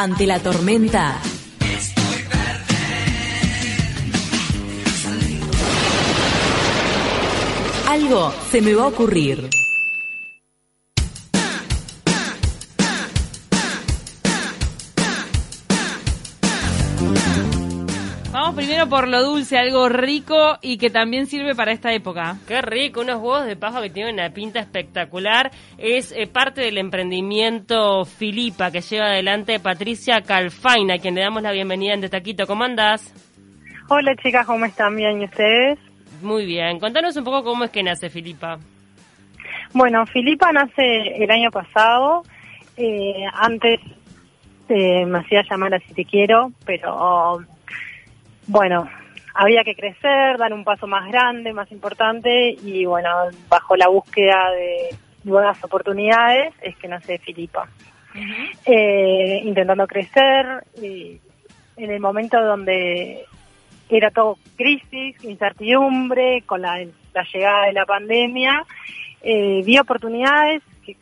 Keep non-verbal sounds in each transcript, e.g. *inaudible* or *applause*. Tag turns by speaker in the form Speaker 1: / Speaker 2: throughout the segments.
Speaker 1: Ante la tormenta. Algo se me va a ocurrir.
Speaker 2: Primero por lo dulce, algo rico y que también sirve para esta época.
Speaker 3: Qué rico, unos huevos de paja que tienen una pinta espectacular. Es eh, parte del emprendimiento Filipa que lleva adelante Patricia Calfaina, a quien le damos la bienvenida en Taquito. ¿Cómo andás?
Speaker 4: Hola chicas, ¿cómo están? ¿Bien? ¿Y ustedes?
Speaker 3: Muy bien. Contanos un poco cómo es que nace Filipa.
Speaker 4: Bueno, Filipa nace el año pasado. Eh, antes eh, me hacía llamar así te quiero, pero bueno, había que crecer, dar un paso más grande, más importante y bueno, bajo la búsqueda de nuevas oportunidades es que nace Filipa. Eh, intentando crecer y en el momento donde era todo crisis, incertidumbre, con la, la llegada de la pandemia, eh, vi oportunidades, que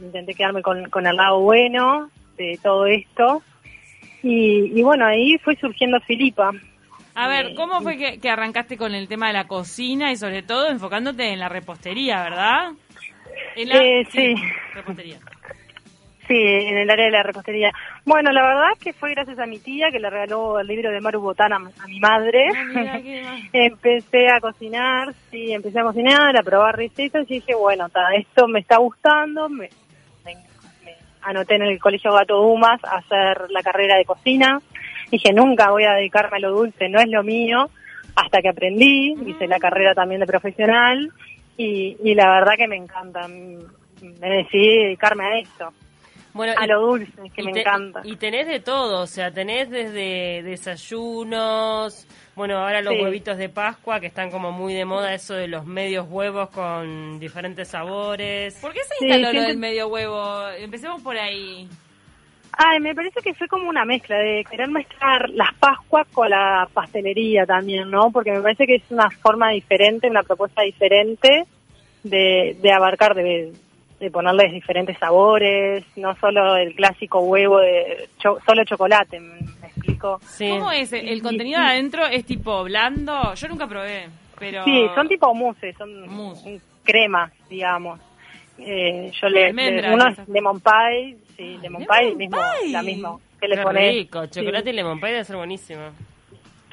Speaker 4: intenté quedarme con, con el lado bueno de todo esto. Y, y bueno, ahí fue surgiendo Filipa.
Speaker 2: A ver, ¿cómo fue que, que arrancaste con el tema de la cocina y sobre todo enfocándote en la repostería, verdad? En la,
Speaker 4: Eh, sí.
Speaker 2: repostería.
Speaker 4: Sí, en el área de la repostería. Bueno, la verdad que fue gracias a mi tía que le regaló el libro de Maru Botana a mi madre.
Speaker 2: Ah, mira, qué *laughs* mal.
Speaker 4: empecé a cocinar, sí, empecé a cocinar, a probar recetas y dije, bueno, ta, esto me está gustando. Me, me- me anoté en el Colegio Gato Dumas a hacer la carrera de cocina. Dije, nunca voy a dedicarme a lo dulce, no es lo mío. Hasta que aprendí, hice la carrera también de profesional y, y la verdad que me encanta. Me decidí dedicarme a esto.
Speaker 3: Bueno,
Speaker 4: a
Speaker 3: y-
Speaker 4: lo dulce, que me
Speaker 3: te-
Speaker 4: encanta.
Speaker 3: Y tenés de todo, o sea, tenés desde desayunos, bueno, ahora los
Speaker 4: Sí.
Speaker 3: huevitos de Pascua, que están como muy de moda, eso de los medios huevos con diferentes sabores.
Speaker 2: ¿Por qué se
Speaker 4: Sí,
Speaker 2: instaló lo
Speaker 4: siempre-
Speaker 2: del medio huevo? Empecemos por ahí.
Speaker 4: Ay, me parece que fue como una mezcla de querer mezclar las Pascuas con la pastelería también, ¿no? Porque me parece que es una forma diferente, una propuesta diferente de, de abarcar, de, de ponerles diferentes sabores, no solo el clásico huevo de cho- solo chocolate, ¿me, me explico?
Speaker 3: Sí.
Speaker 2: ¿Cómo es? ¿El contenido de adentro es tipo blando? Yo nunca probé, pero...
Speaker 4: Sí, son tipo mousse, son
Speaker 2: Mousse.
Speaker 4: cremas, digamos. Eh, yo le, le- uno es lemon pie, sí, lemon,
Speaker 2: lemon
Speaker 4: pie, mismo,
Speaker 2: pie.
Speaker 4: la misma que le
Speaker 3: Qué
Speaker 4: pones.
Speaker 3: rico, chocolate
Speaker 4: sí.
Speaker 3: y lemon pie debe ser buenísimo.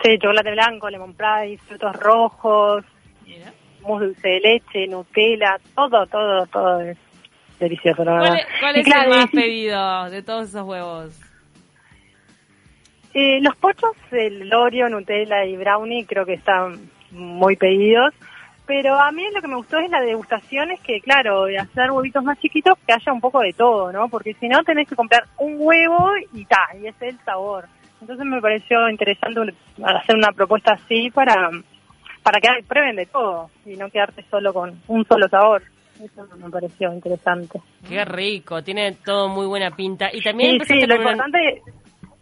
Speaker 4: Sí, chocolate blanco, lemon pie, frutos rojos,
Speaker 2: Mira.
Speaker 4: mousse dulce de leche, Nutella, todo, todo, todo es delicioso, la
Speaker 2: ¿Cuál
Speaker 4: verdad.
Speaker 2: es, cuál es
Speaker 4: claro,
Speaker 2: el más pedido de todos esos huevos?
Speaker 4: eh, los pochos, el Oreo, Nutella y Brownie creo que están muy pedidos, pero a mí lo que me gustó es la degustación, es que claro, de hacer huevitos más chiquitos, que haya un poco de todo, ¿no? Porque si no tenés que comprar un huevo y ta, y ese es el sabor. Entonces me pareció interesante hacer una propuesta así para, para que prueben de todo y no quedarte solo con un solo sabor. Eso me pareció interesante.
Speaker 3: Qué rico, tiene todo muy buena pinta. Y también
Speaker 4: Sí, lo
Speaker 3: una-
Speaker 4: importante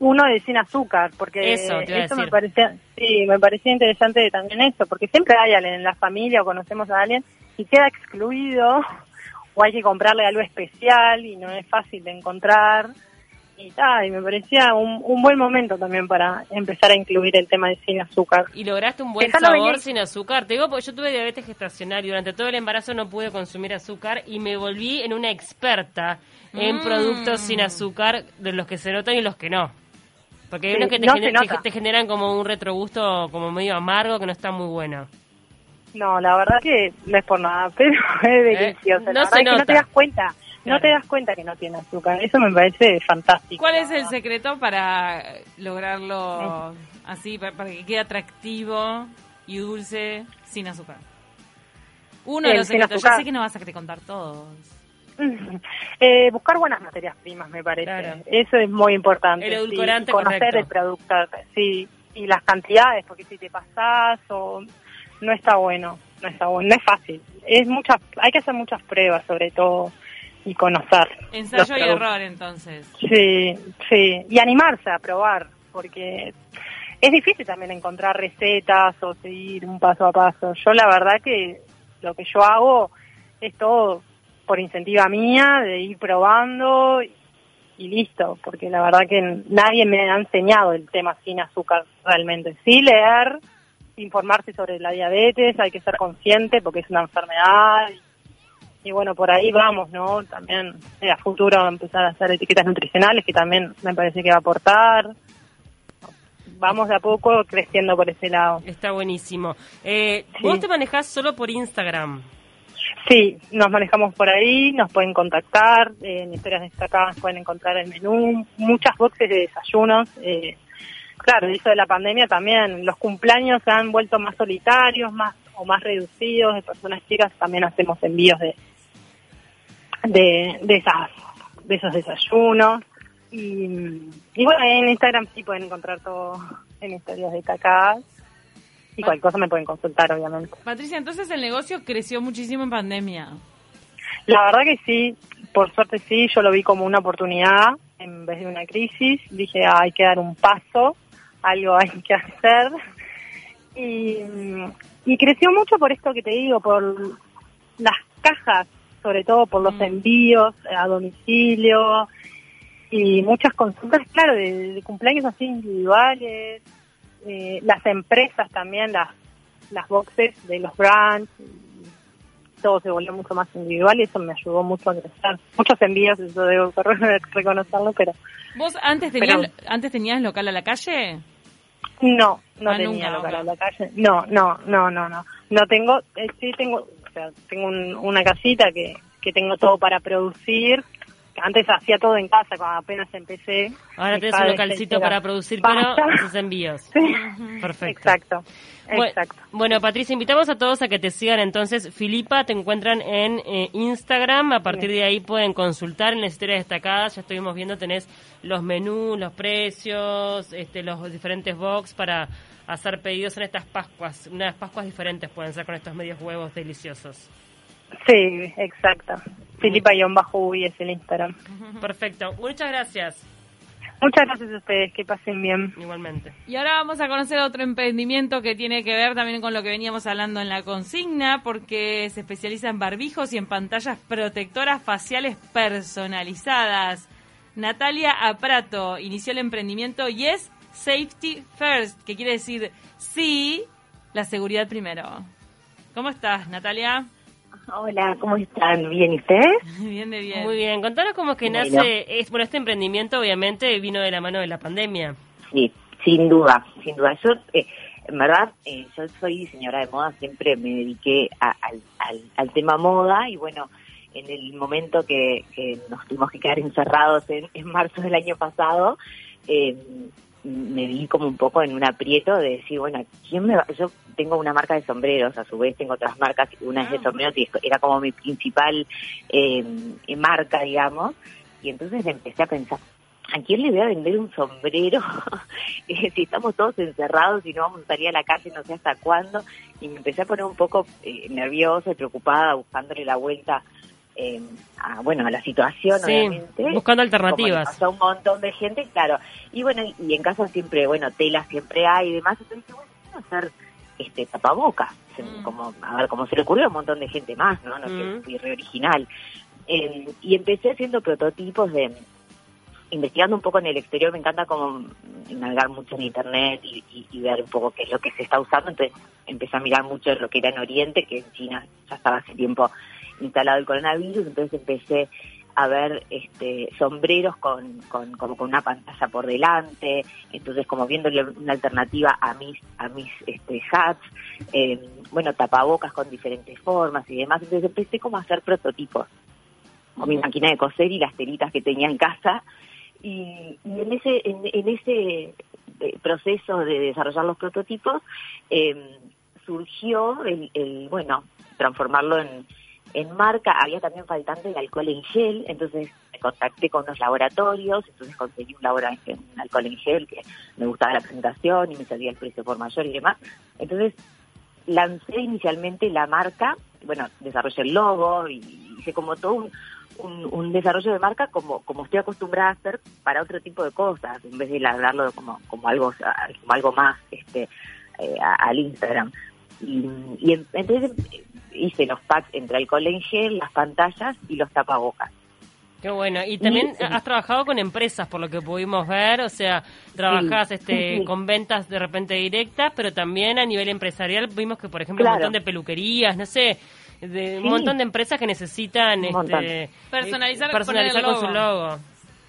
Speaker 4: uno de sin azúcar, porque
Speaker 3: Eso,
Speaker 4: me parecía, sí, me parecía interesante también eso, porque siempre hay alguien en la familia o conocemos a alguien y queda excluido o hay que comprarle algo especial y no es fácil de encontrar y tal, y me parecía un, un buen momento también para empezar a incluir el tema de sin azúcar.
Speaker 3: Y lograste un buen
Speaker 4: Dejalo
Speaker 3: sabor sin azúcar. Te digo porque yo tuve diabetes gestacional y durante todo el embarazo no pude consumir azúcar y me volví en una experta en
Speaker 2: Mm.
Speaker 3: productos sin azúcar de los que se notan y los que no. Porque hay
Speaker 4: Sí,
Speaker 3: unos que te,
Speaker 4: no
Speaker 3: gener-
Speaker 4: se
Speaker 3: te-
Speaker 4: nota.
Speaker 3: te generan como un retrogusto como medio amargo que no está muy bueno.
Speaker 4: No, la verdad que no es por nada, *laughs* pero es delicioso.
Speaker 3: no
Speaker 4: la verdad
Speaker 3: se
Speaker 4: es que no te das cuenta,
Speaker 3: Claro.
Speaker 4: no te das cuenta que no tiene azúcar. Eso me parece fantástico.
Speaker 2: ¿Cuál es el secreto para lograrlo así, para, para que quede atractivo y dulce sin azúcar? Uno de los secretos, yo sé que no vas a querer contar todos. *laughs*
Speaker 4: Eh, buscar buenas materias primas, me parece.
Speaker 3: Claro.
Speaker 4: Eso es muy importante.
Speaker 3: El
Speaker 4: sí,
Speaker 3: edulcorante
Speaker 4: conocer
Speaker 3: correcto.
Speaker 4: el producto, sí, y las cantidades, porque si te pasás o no está bueno, no está bueno, no es fácil. Es muchas, hay que hacer muchas pruebas, sobre todo, y conocer.
Speaker 2: Ensayo y error, entonces.
Speaker 4: Sí, sí, y animarse a probar, porque es difícil también encontrar recetas o seguir un paso a paso. Yo la verdad que lo que yo hago es todo por incentiva mía, de ir probando y y listo, porque la verdad que nadie me ha enseñado el tema sin azúcar realmente. Sí leer, informarse sobre la diabetes, hay que ser consciente porque es una enfermedad y, bueno, por ahí vamos, ¿no? También eh, a futuro empezar a hacer etiquetas nutricionales que también me parece que va a aportar. Vamos de a poco creciendo por ese lado.
Speaker 3: Está buenísimo. Eh, ¿Vos
Speaker 4: Sí.
Speaker 3: te manejás solo por Instagram?
Speaker 4: Sí, nos manejamos por ahí, nos pueden contactar, eh, en historias destacadas pueden encontrar el menú, muchas boxes de desayunos. Eh, claro, eso de la pandemia también, los cumpleaños se han vuelto más solitarios, más o más reducidos, de personas chicas también hacemos envíos de de, de esas de esos desayunos y, y bueno en Instagram sí pueden encontrar todo en historias destacadas y cualquier cosa me pueden consultar obviamente.
Speaker 2: Patricia, entonces el negocio creció muchísimo en pandemia.
Speaker 4: La verdad que sí, por suerte sí, yo lo vi como una oportunidad en vez de una crisis. Dije, ah, hay que dar un paso, algo hay que hacer. Y, y creció mucho por esto que te digo, por las cajas, sobre todo por los
Speaker 2: Mm.
Speaker 4: envíos a domicilio y muchas consultas, claro, de, de cumpleaños así individuales. Eh, las empresas también, las, las boxes de los brands, todo se volvió mucho más individual y eso me ayudó mucho a crecer. Muchos envíos, eso debo *laughs* reconocerlo, pero
Speaker 2: ¿Vos antes tenías,
Speaker 4: Pero-
Speaker 2: antes tenías local a la calle?
Speaker 4: no, no
Speaker 2: Ah,
Speaker 4: tenía
Speaker 2: nunca,
Speaker 4: local a la calle. No, no, no, no, no. No tengo, eh, sí tengo, o sea, tengo un- una casita que, que tengo todo para producir. Antes hacía todo en casa cuando apenas empecé.
Speaker 3: Ahora tenés un localcito para producir, pero *laughs* envíos.
Speaker 4: Sí,
Speaker 3: Perfecto.
Speaker 4: exacto, exacto.
Speaker 3: Bueno, Patricia, invitamos a todos a que te sigan entonces. Filipa, te encuentran en eh, Instagram. A partir de ahí pueden consultar en las historias destacadas. Ya estuvimos viendo, tenés los menús, los precios, este, los diferentes box para hacer pedidos en estas Pascuas. Unas Pascuas diferentes pueden ser con estos medios huevos deliciosos.
Speaker 4: Sí, exacto. Filipa-Uy es el Instagram.
Speaker 3: Perfecto. Muchas gracias.
Speaker 4: Muchas gracias a ustedes, que pasen bien.
Speaker 3: Igualmente.
Speaker 2: Y ahora vamos a conocer otro emprendimiento que tiene que ver también con lo que veníamos hablando en la consigna, porque se especializa en barbijos y en pantallas protectoras faciales personalizadas. Natalia Aprato inició el emprendimiento Yes Safety First, que quiere decir sí, la seguridad primero. ¿Cómo estás, Natalia?
Speaker 5: Hola, ¿cómo están? ¿Bien y ustedes? *laughs*
Speaker 2: Bien de bien.
Speaker 3: Muy bien. Contanos cómo es que
Speaker 5: Bueno.
Speaker 3: nace. Es, bueno, este emprendimiento obviamente vino de la mano de la pandemia.
Speaker 5: Sí, sin duda, sin duda. Yo, eh, en verdad, eh, yo soy diseñadora de moda, siempre me dediqué a- al, al, al tema moda y bueno, en el momento que, que nos tuvimos que quedar encerrados en, en marzo del año pasado, eh, me vi como un poco en un aprieto de decir, bueno, ¿quién me va? Yo tengo una marca de sombreros, a su vez tengo otras marcas, una es de
Speaker 2: Ah.
Speaker 5: sombreros y era como mi principal eh, marca, digamos, y entonces empecé a pensar, ¿a quién le voy a vender un sombrero *laughs* Eh, si estamos todos encerrados y no vamos a salir a la calle no sé hasta cuándo? Y me empecé a poner un poco eh, nerviosa y preocupada, buscándole la vuelta eh, a, bueno, a la situación,
Speaker 3: Sí,
Speaker 5: obviamente.
Speaker 3: buscando alternativas.
Speaker 5: pasó a un montón de gente, claro. Y bueno, y, y en casa siempre, bueno, telas siempre hay y demás. Entonces dije, bueno, hacer este tapabocas.
Speaker 2: Mm.
Speaker 5: Como, a ver, como se le ocurrió a un montón de gente más, ¿no? No
Speaker 3: Mm.
Speaker 5: que fui re original. Eh, y empecé haciendo prototipos de investigando un poco en el exterior, me encanta como navegar mucho en internet y, y- y ver un poco qué es lo que se está usando, entonces empecé a mirar mucho lo que era en Oriente, que en China ya estaba hace tiempo instalado el coronavirus, entonces empecé a ver este sombreros con, con como con una pantalla por delante, entonces como viéndole una alternativa a mis a mis este hats, eh, bueno tapabocas con diferentes formas y demás, entonces empecé como a hacer prototipos con mi máquina de coser y las telitas que tenía en casa y, y en ese en, en ese eh, proceso de desarrollar los prototipos eh, surgió el, el, bueno transformarlo en, en marca había también faltante de alcohol en gel entonces me contacté con unos laboratorios entonces conseguí un laboratorio un alcohol en gel que me gustaba la presentación y me salía el precio por mayor y demás. Entonces lancé inicialmente la marca bueno desarrollé el logo y hice como todo un un, un desarrollo de marca como como estoy acostumbrada a hacer para otro tipo de cosas en vez de hablarlo como como algo como algo más este eh, al Instagram y, y en- entonces hice los packs entre alcohol en gel las pantallas y los tapabocas
Speaker 3: Qué bueno. Y también has trabajado con empresas, por lo que pudimos ver, o sea, trabajas
Speaker 5: Sí,
Speaker 3: este,
Speaker 5: sí, *laughs*
Speaker 3: con ventas de repente directas, pero también a nivel empresarial vimos que, por ejemplo, un
Speaker 5: Claro.
Speaker 3: montón de peluquerías, no sé, de un montón de empresas que necesitan
Speaker 5: Un
Speaker 3: este,
Speaker 5: montón.
Speaker 3: eh,
Speaker 2: Personalizar-
Speaker 3: personalizar con su logo.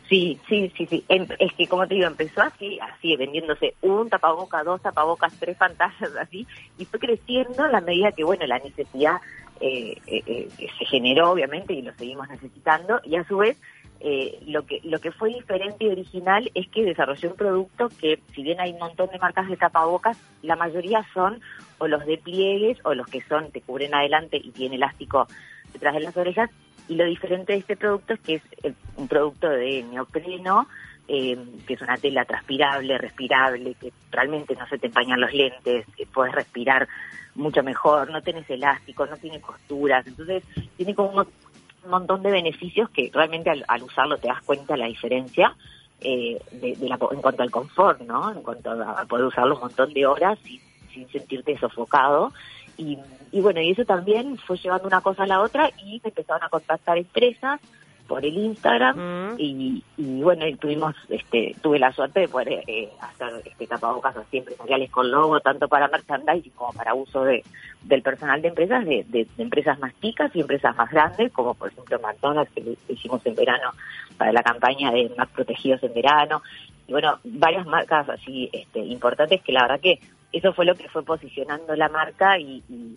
Speaker 5: Sí, sí, sí, sí. Em- Es que, como te digo, empezó así, así, vendiéndose un tapaboca, dos tapabocas, tres pantallas, *laughs* así, y fue creciendo a la medida que, bueno, la necesidad eh, eh, eh, se generó, obviamente, y lo seguimos necesitando, y a su vez, eh, lo que lo que fue diferente y original es que desarrolló un producto que, si bien hay un montón de marcas de tapabocas, la mayoría son o los de pliegues o los que son, te cubren adelante y tiene elástico detrás de las orejas, y lo diferente de este producto es que es eh, un producto de neopreno, eh, que es una tela transpirable, respirable, que realmente no se te empañan los lentes, que puedes respirar mucho mejor, no tienes elástico, no tiene costuras, entonces tiene como un montón de beneficios que realmente al, al usarlo te das cuenta la diferencia eh, de, de la, en cuanto al confort, ¿no? En cuanto a poder usarlo un montón de horas sin, sin sentirte sofocado. Y, y bueno, y eso también fue llevando una cosa a la otra y me empezaron a contactar empresas por el Instagram
Speaker 3: Mm.
Speaker 5: y, y bueno, y tuvimos, este, tuve la suerte de poder eh, hacer este tapabocas así empresariales con logo, tanto para merchandising como para uso de, del personal de empresas, de, de- de empresas más chicas y empresas más grandes, como por ejemplo McDonald's, que lo hicimos en verano para la campaña de más protegidos en verano, y bueno, varias marcas así este, importantes que la verdad que eso fue lo que fue posicionando la marca y, y,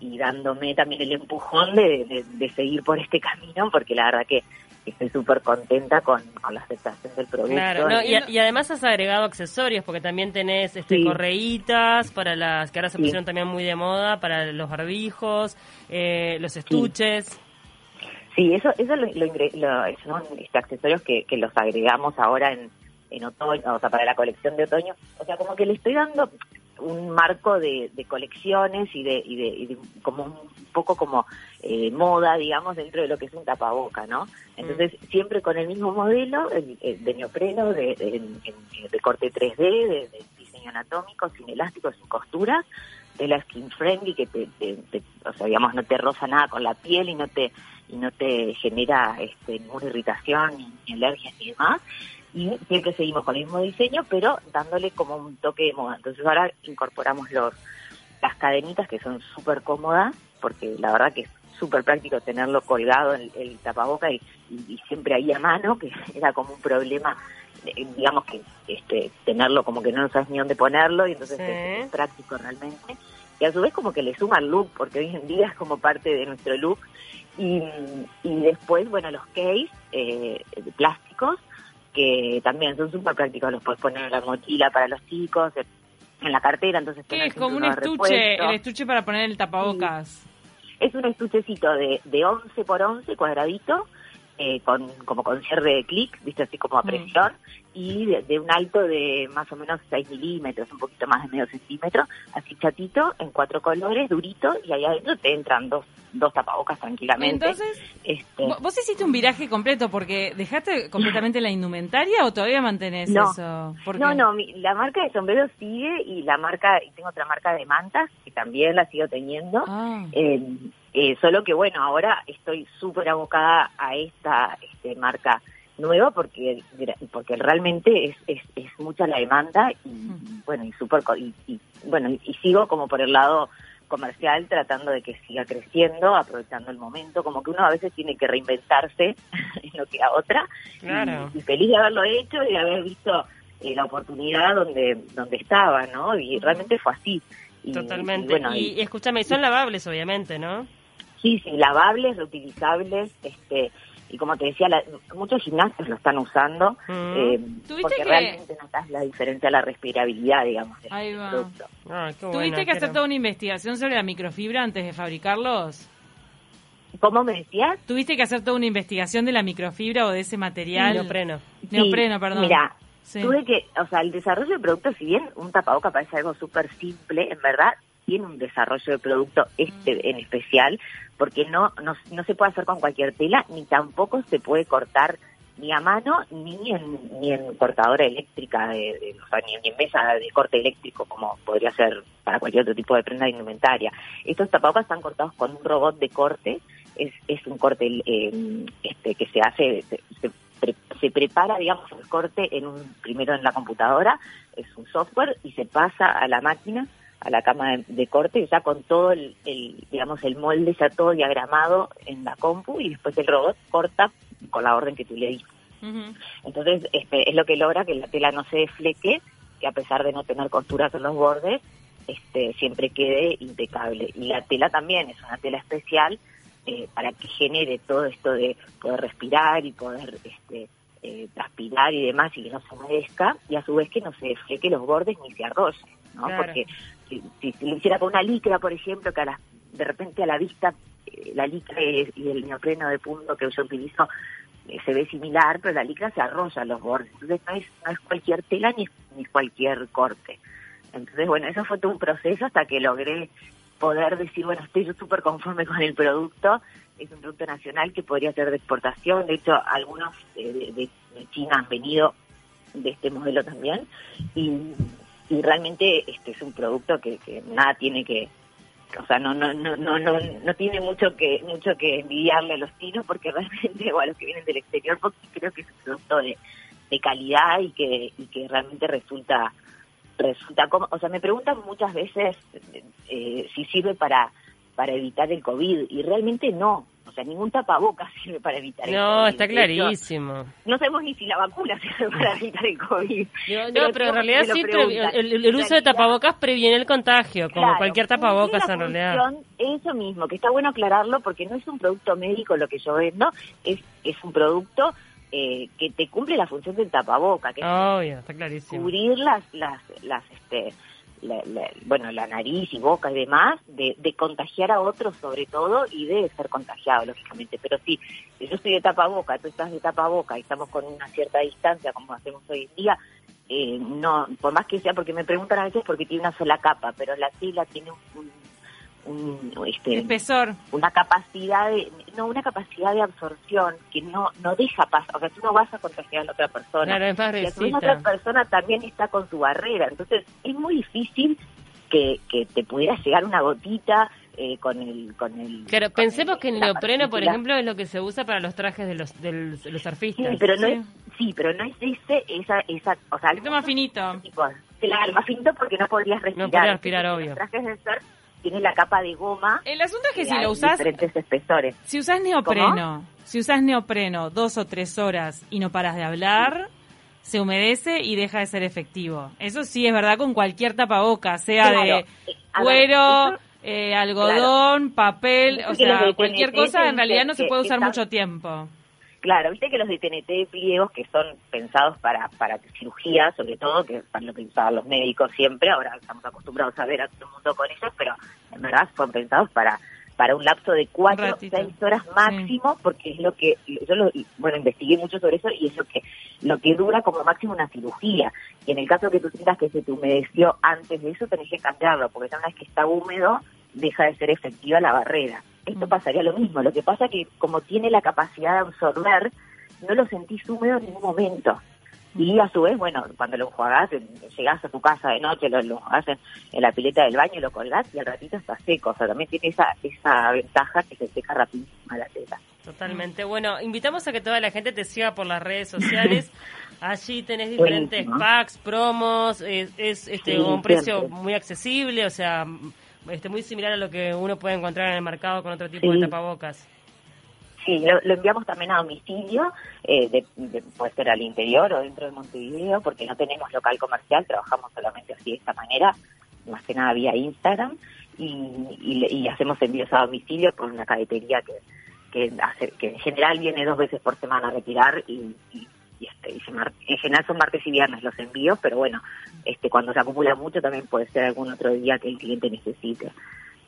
Speaker 5: y dándome también el empujón de, de- de seguir por este camino, porque la verdad que estoy súper contenta con, con la aceptación del producto.
Speaker 3: Claro, no, y, y además has agregado accesorios, porque también tenés este,
Speaker 5: Sí.
Speaker 3: correitas para las que ahora se
Speaker 5: Sí.
Speaker 3: pusieron también muy de moda, para los barbijos, eh, los estuches.
Speaker 5: Sí, eso, eso lo, lo lo- son este, accesorios que, que los agregamos ahora en, en otoño, o sea, para la colección de otoño. O sea, como que le estoy dando un marco de, de colecciones y de, y de, y de como un poco como eh, moda, digamos, dentro de lo que es un tapaboca, ¿no? Entonces, siempre con el mismo modelo el- el de neopreno, de, corte 3D, de, diseño anatómico, sin elásticos, sin costuras, de la skin friendly que te, te- te- o sea, digamos, no te roza nada con la piel y no te y no te genera este, ninguna irritación ni, ni alergias ni demás. Y siempre seguimos con el mismo diseño, pero dándole como un toque de moda. Entonces ahora incorporamos los las cadenitas que son súper cómodas, porque la verdad que es súper práctico tenerlo colgado en el, tapaboca y, y- y siempre ahí a mano, que *laughs* era como un problema, eh, digamos que este tenerlo como que no sabes ni dónde ponerlo y entonces
Speaker 3: Sí.
Speaker 5: es, es práctico realmente. Y a su vez como que le suma el look, porque hoy en día es como parte de nuestro look. Y, y después, bueno, los case eh, plásticos, que también son súper prácticos, los puedes poner en la mochila para los chicos, en- la cartera, entonces
Speaker 2: ¿Qué
Speaker 5: tenés
Speaker 2: es? Como un estuche,
Speaker 5: repuesto.
Speaker 2: el estuche para poner el tapabocas.
Speaker 5: Es un estuchecito de, de 11 por 11 cuadradito, eh, con como con cierre de clic, viste así como a
Speaker 2: Mm.
Speaker 5: presión, y de, de un alto de más o menos 6 milímetros, un poquito más de medio centímetro, así chatito, en cuatro colores, durito, y ahí adentro te entran dos, dos tapabocas tranquilamente.
Speaker 2: Entonces,
Speaker 5: este,
Speaker 2: vo- ¿vos hiciste un viraje completo porque dejaste completamente la indumentaria o todavía mantenés
Speaker 5: No.
Speaker 2: eso?
Speaker 5: No, no, mi- la marca de sombreros sigue y la marca, y tengo otra marca de mantas que también la sigo teniendo.
Speaker 2: Ah.
Speaker 5: Eh, eh, solo que bueno, ahora estoy súper abocada a esta este, marca nueva porque porque realmente es, es, es mucha la demanda y,
Speaker 2: Mm.
Speaker 5: bueno y súper co- y, y, bueno y, y sigo como por el lado comercial tratando de que siga creciendo aprovechando el momento como que uno a veces tiene que reinventarse *laughs* en lo que a otra
Speaker 3: Claro.
Speaker 5: y, y feliz de haberlo hecho y de haber visto eh, la oportunidad donde donde estaba no y realmente fue así y,
Speaker 3: Totalmente.
Speaker 5: y bueno,
Speaker 3: y, escúchame, son lavables, obviamente, ¿no?
Speaker 5: Sí, sí, lavables, reutilizables, este, y como te decía, la- muchos gimnasios lo están usando,
Speaker 3: Mm.
Speaker 5: eh,
Speaker 2: ¿Tuviste
Speaker 5: porque
Speaker 2: que-
Speaker 5: realmente notas la diferencia de la respirabilidad, digamos, del
Speaker 2: Ahí va.
Speaker 5: producto.
Speaker 3: Ah, qué
Speaker 2: ¿Tuviste que hacer toda una investigación sobre la microfibra antes de fabricarlos?
Speaker 5: ¿Cómo me decías?
Speaker 2: ¿Tuviste que hacer toda una investigación de la microfibra o de ese material?
Speaker 3: Neopreno.
Speaker 2: Neopreno,
Speaker 5: Sí,
Speaker 2: perdón.
Speaker 5: Mira,
Speaker 2: Sí.
Speaker 5: tuve que, o sea, el desarrollo de producto, si bien un tapaboca parece algo súper simple, en verdad tiene un desarrollo de producto este en especial, porque no, no, no se puede hacer con cualquier tela, ni tampoco se puede cortar ni a mano, ni en, ni en cortadora eléctrica, de, o sea, ni, en- mesa de corte eléctrico, como podría ser para cualquier otro tipo de prenda de indumentaria. Estos tapabocas están cortados con un robot de corte, es, es un corte eh, este que se hace, se- se prepara, digamos, el corte en un primero en la computadora, es un software y se pasa a la máquina, a la cama de, corte, ya con todo el, digamos, el molde ya todo diagramado en la compu y después el robot corta con la orden que tú le diste. Entonces, este, es lo que logra que la tela no se desfleque, que a pesar de no tener costuras en los bordes, este, siempre quede impecable. Y la tela también es una tela especial eh, para que genere todo esto de poder respirar y poder este, eh, transpirar y demás y que no se humedezca y a su vez que no se desfleque los bordes ni se arrolle, ¿no? Porque si, lo hiciera con una licra, por ejemplo, que de repente a la vista eh, la licra y, el neopreno de punto que yo utilizo se ve similar, pero la licra se arrolla los bordes. Entonces no es, no es cualquier tela ni, ni cualquier corte. Entonces, bueno, eso fue todo un proceso hasta que logré poder decir, bueno, estoy yo súper conforme con el producto, es un producto nacional que podría ser de exportación, de hecho algunos de, de, China han venido de este modelo también, y, y realmente este es un producto que, nada tiene que, o sea, no, no, no, no, no, no tiene mucho que, mucho que envidiarle a los chinos porque *laughs* realmente, o a los que vienen del exterior, porque creo que es un producto de, de calidad y que, y que realmente resulta resulta como, o sea, me preguntan muchas veces eh, si sirve para para evitar el COVID y realmente no. O sea, ningún tapabocas *laughs* sirve para evitar el
Speaker 3: COVID.
Speaker 5: No,
Speaker 3: está clarísimo.
Speaker 5: no sabemos ni si la vacuna *laughs* sirve para evitar el COVID.
Speaker 3: No, pero, en realidad sí, el, uso de tapabocas previene el contagio, como cualquier tapabocas en realidad.
Speaker 5: Eso mismo, que está bueno aclararlo porque no es un producto médico lo que yo vendo, es, es un producto eh, que te cumple la función del tapaboca, que
Speaker 3: es
Speaker 5: cubrir las, las, las este, bueno, la nariz y boca y demás, de, de, contagiar a otros sobre todo y de ser contagiado, lógicamente. Pero sí, si yo estoy de tapaboca, tú estás de tapaboca y estamos con una cierta distancia, como hacemos hoy en día, eh, no, por más que sea, porque me preguntan a veces porque tiene una sola capa, pero la tela tiene un este,
Speaker 2: espesor.
Speaker 5: una capacidad de no una capacidad de absorción que no no deja pasar o sea tú no vas a contagiar a la otra persona.
Speaker 3: Claro, es
Speaker 5: y la otra persona también está con su barrera. Entonces es muy difícil que, que te pudiera llegar una gotita eh, con el con el
Speaker 3: claro pensemos que el neopreno por ejemplo es lo que se usa para los trajes de los de los surfistas.
Speaker 5: Sí pero no es sí. pero no es ese esa esa o sea
Speaker 2: es más finito.
Speaker 5: claro más finito porque no podrías respirar
Speaker 3: no podrías respirar obvio.
Speaker 5: los trajes de surf tiene la capa de goma.
Speaker 2: El asunto es que si lo usas
Speaker 5: diferentes espesores.
Speaker 2: Si usas neopreno, si usas neopreno dos o tres horas y no paras de hablar, se humedece y deja de ser efectivo. Eso sí es verdad con cualquier tapaboca, sea de eh, cuero, eh, algodón, papel, o sea, cualquier cosa en realidad no se puede usar mucho tiempo.
Speaker 5: Claro, viste que los de TNT pliegos que son pensados para, para cirugía, sobre todo, que para lo que usaban los médicos siempre, ahora estamos acostumbrados a ver a todo el mundo con ellos, pero en verdad son pensados para para un lapso de cuatro, seis horas máximo, porque es lo que, yo lo, bueno, investigué mucho sobre eso y es lo que, lo que dura como máximo una cirugía. Y en el caso que tú sientas que se te humedeció antes de eso, tenés que cambiarlo, porque una vez que está húmedo, deja de ser efectiva la barrera esto pasaría lo mismo. Lo que pasa que como tiene la capacidad de absorber, no lo sentís húmedo en ningún momento. Y a su vez, bueno, cuando lo enjuagás, llegás a tu casa de noche, lo, enjuagás en, la pileta del baño, lo colgás y al ratito está seco. O sea, también tiene esa, esa ventaja que se seca rapidísimo la tela.
Speaker 3: Totalmente. Bueno, invitamos a que toda la gente te siga por las redes sociales. *laughs* Allí tenés diferentes packs, promos, es, este, un precio muy accesible, o sea, este, muy similar a lo que uno puede encontrar en el mercado con otro tipo de tapabocas.
Speaker 5: Sí, lo, enviamos también a domicilio, eh, de, puede ser al interior o dentro de Montevideo, porque no tenemos local comercial, trabajamos solamente así de esta manera, más que nada vía Instagram, y, hacemos envíos a domicilio por una cadetería que, que, hace, que en general viene dos veces por semana a retirar y, y, este, en general son martes y viernes los envíos, pero bueno, este, cuando se acumula mucho también puede ser algún otro día que el cliente necesite.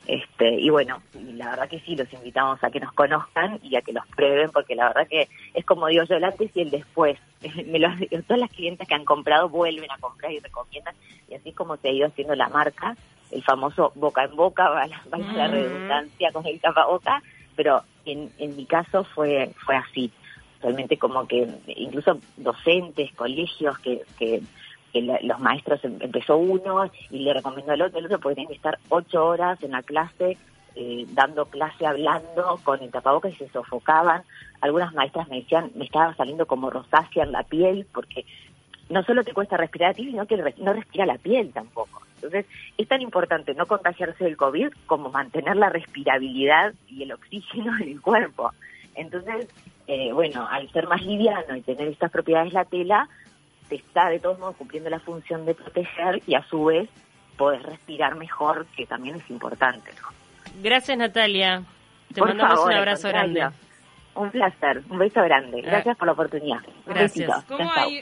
Speaker 5: Este, y bueno, la verdad que sí, los invitamos a que nos conozcan y a que los prueben, porque la verdad que es como digo yo, el antes y el después. *laughs* Me lo, todas las clientes que han comprado vuelven a comprar y recomiendan, y así es como se ha ido haciendo la marca, el famoso boca en boca, *laughs* va la, la redundancia con el boca pero en, en mi caso fue, fue así realmente como que incluso docentes, colegios, que, que, los maestros em, empezó uno y le recomendó al otro, el otro porque que estar ocho horas en la clase eh, dando clase hablando con el tapabocas y se sofocaban. Algunas maestras me decían, me estaba saliendo como rosácea en la piel porque no solo te cuesta respirar a ti, sino que no respira la piel tampoco. Entonces, es tan importante no contagiarse del COVID como mantener la respirabilidad y el oxígeno en el cuerpo. Entonces, eh, bueno, al ser más liviano y tener estas propiedades la tela, te está de todos modos cumpliendo la función de proteger y a su vez podés respirar mejor, que también es importante.
Speaker 3: Gracias, Natalia. Te mandamos un abrazo grande.
Speaker 5: Un placer, un beso grande. Gracias por la oportunidad.
Speaker 3: Gracias.
Speaker 5: Un besito.